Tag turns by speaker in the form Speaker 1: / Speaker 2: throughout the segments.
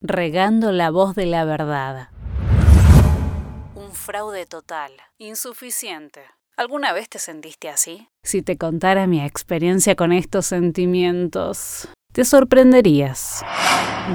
Speaker 1: regando la voz de la verdad. Un fraude total, insuficiente. ¿Alguna vez te sentiste así? Si te contara mi experiencia con estos sentimientos, te sorprenderías.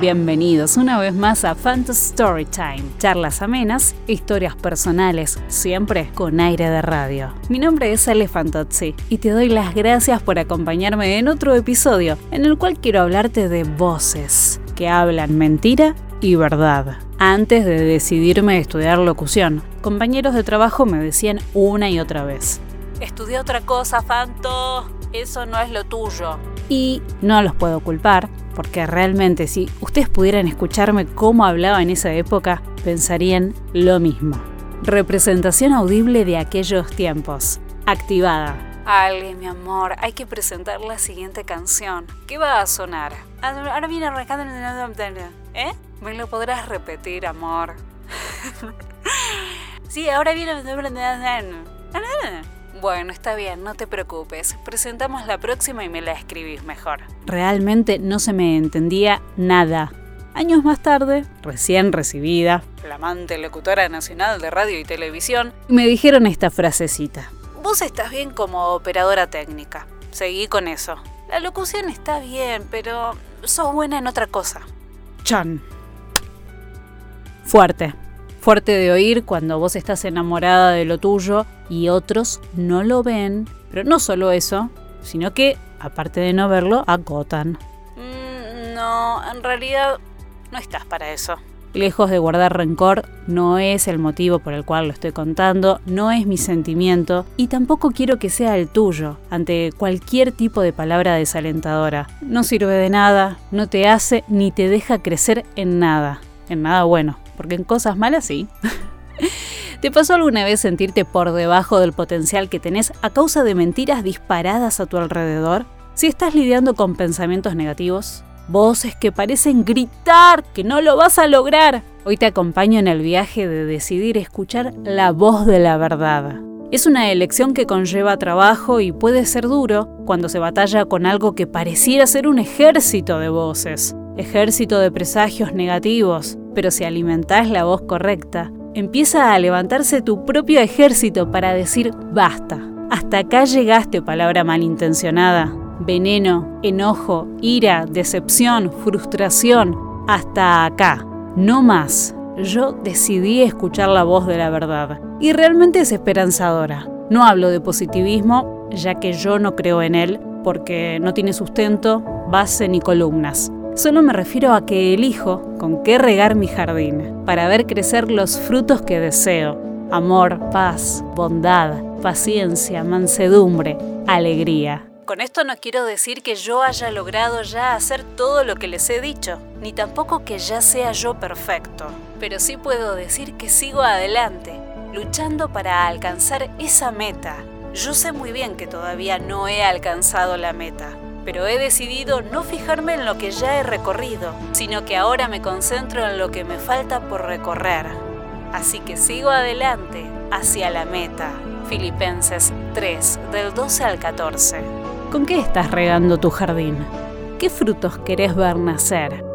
Speaker 1: Bienvenidos una vez más a Fantasy Storytime, charlas amenas, historias personales, siempre con aire de radio. Mi nombre es Ale Fantozzi y te doy las gracias por acompañarme en otro episodio en el cual quiero hablarte de voces hablan mentira y verdad. Antes de decidirme a estudiar locución, compañeros de trabajo me decían una y otra vez, estudia otra cosa, Fanto, eso no es lo tuyo. Y no los puedo culpar, porque realmente si ustedes pudieran escucharme cómo hablaba en esa época, pensarían lo mismo. Representación audible de aquellos tiempos. Activada. Ale, mi amor, hay que presentar la siguiente canción. ¿Qué va a sonar? Ahora viene arrancando ¿Eh? ¿Me lo podrás repetir, amor? sí, ahora viene... Bueno, está bien, no te preocupes. Presentamos la próxima y me la escribís mejor. Realmente no se me entendía nada. Años más tarde, recién recibida, flamante locutora nacional de radio y televisión, me dijeron esta frasecita. Vos estás bien como operadora técnica. Seguí con eso. La locución está bien, pero sos buena en otra cosa. Chan. Fuerte fuerte de oír cuando vos estás enamorada de lo tuyo y otros no lo ven. Pero no solo eso, sino que, aparte de no verlo, acotan. Mm, no, en realidad no estás para eso. Lejos de guardar rencor, no es el motivo por el cual lo estoy contando, no es mi sentimiento y tampoco quiero que sea el tuyo ante cualquier tipo de palabra desalentadora. No sirve de nada, no te hace ni te deja crecer en nada, en nada bueno porque en cosas malas sí. ¿Te pasó alguna vez sentirte por debajo del potencial que tenés a causa de mentiras disparadas a tu alrededor? Si estás lidiando con pensamientos negativos, voces que parecen gritar que no lo vas a lograr, hoy te acompaño en el viaje de decidir escuchar la voz de la verdad. Es una elección que conlleva trabajo y puede ser duro cuando se batalla con algo que pareciera ser un ejército de voces, ejército de presagios negativos, pero si alimentás la voz correcta, empieza a levantarse tu propio ejército para decir basta. Hasta acá llegaste, palabra malintencionada. Veneno, enojo, ira, decepción, frustración. Hasta acá. No más. Yo decidí escuchar la voz de la verdad. Y realmente es esperanzadora. No hablo de positivismo, ya que yo no creo en él, porque no tiene sustento, base ni columnas. Solo me refiero a que elijo con qué regar mi jardín para ver crecer los frutos que deseo. Amor, paz, bondad, paciencia, mansedumbre, alegría. Con esto no quiero decir que yo haya logrado ya hacer todo lo que les he dicho, ni tampoco que ya sea yo perfecto, pero sí puedo decir que sigo adelante, luchando para alcanzar esa meta. Yo sé muy bien que todavía no he alcanzado la meta, pero he decidido no fijarme en lo que ya he recorrido, sino que ahora me concentro en lo que me falta por recorrer. Así que sigo adelante hacia la meta. Filipenses 3, del 12 al 14. ¿Con qué estás regando tu jardín? ¿Qué frutos querés ver nacer?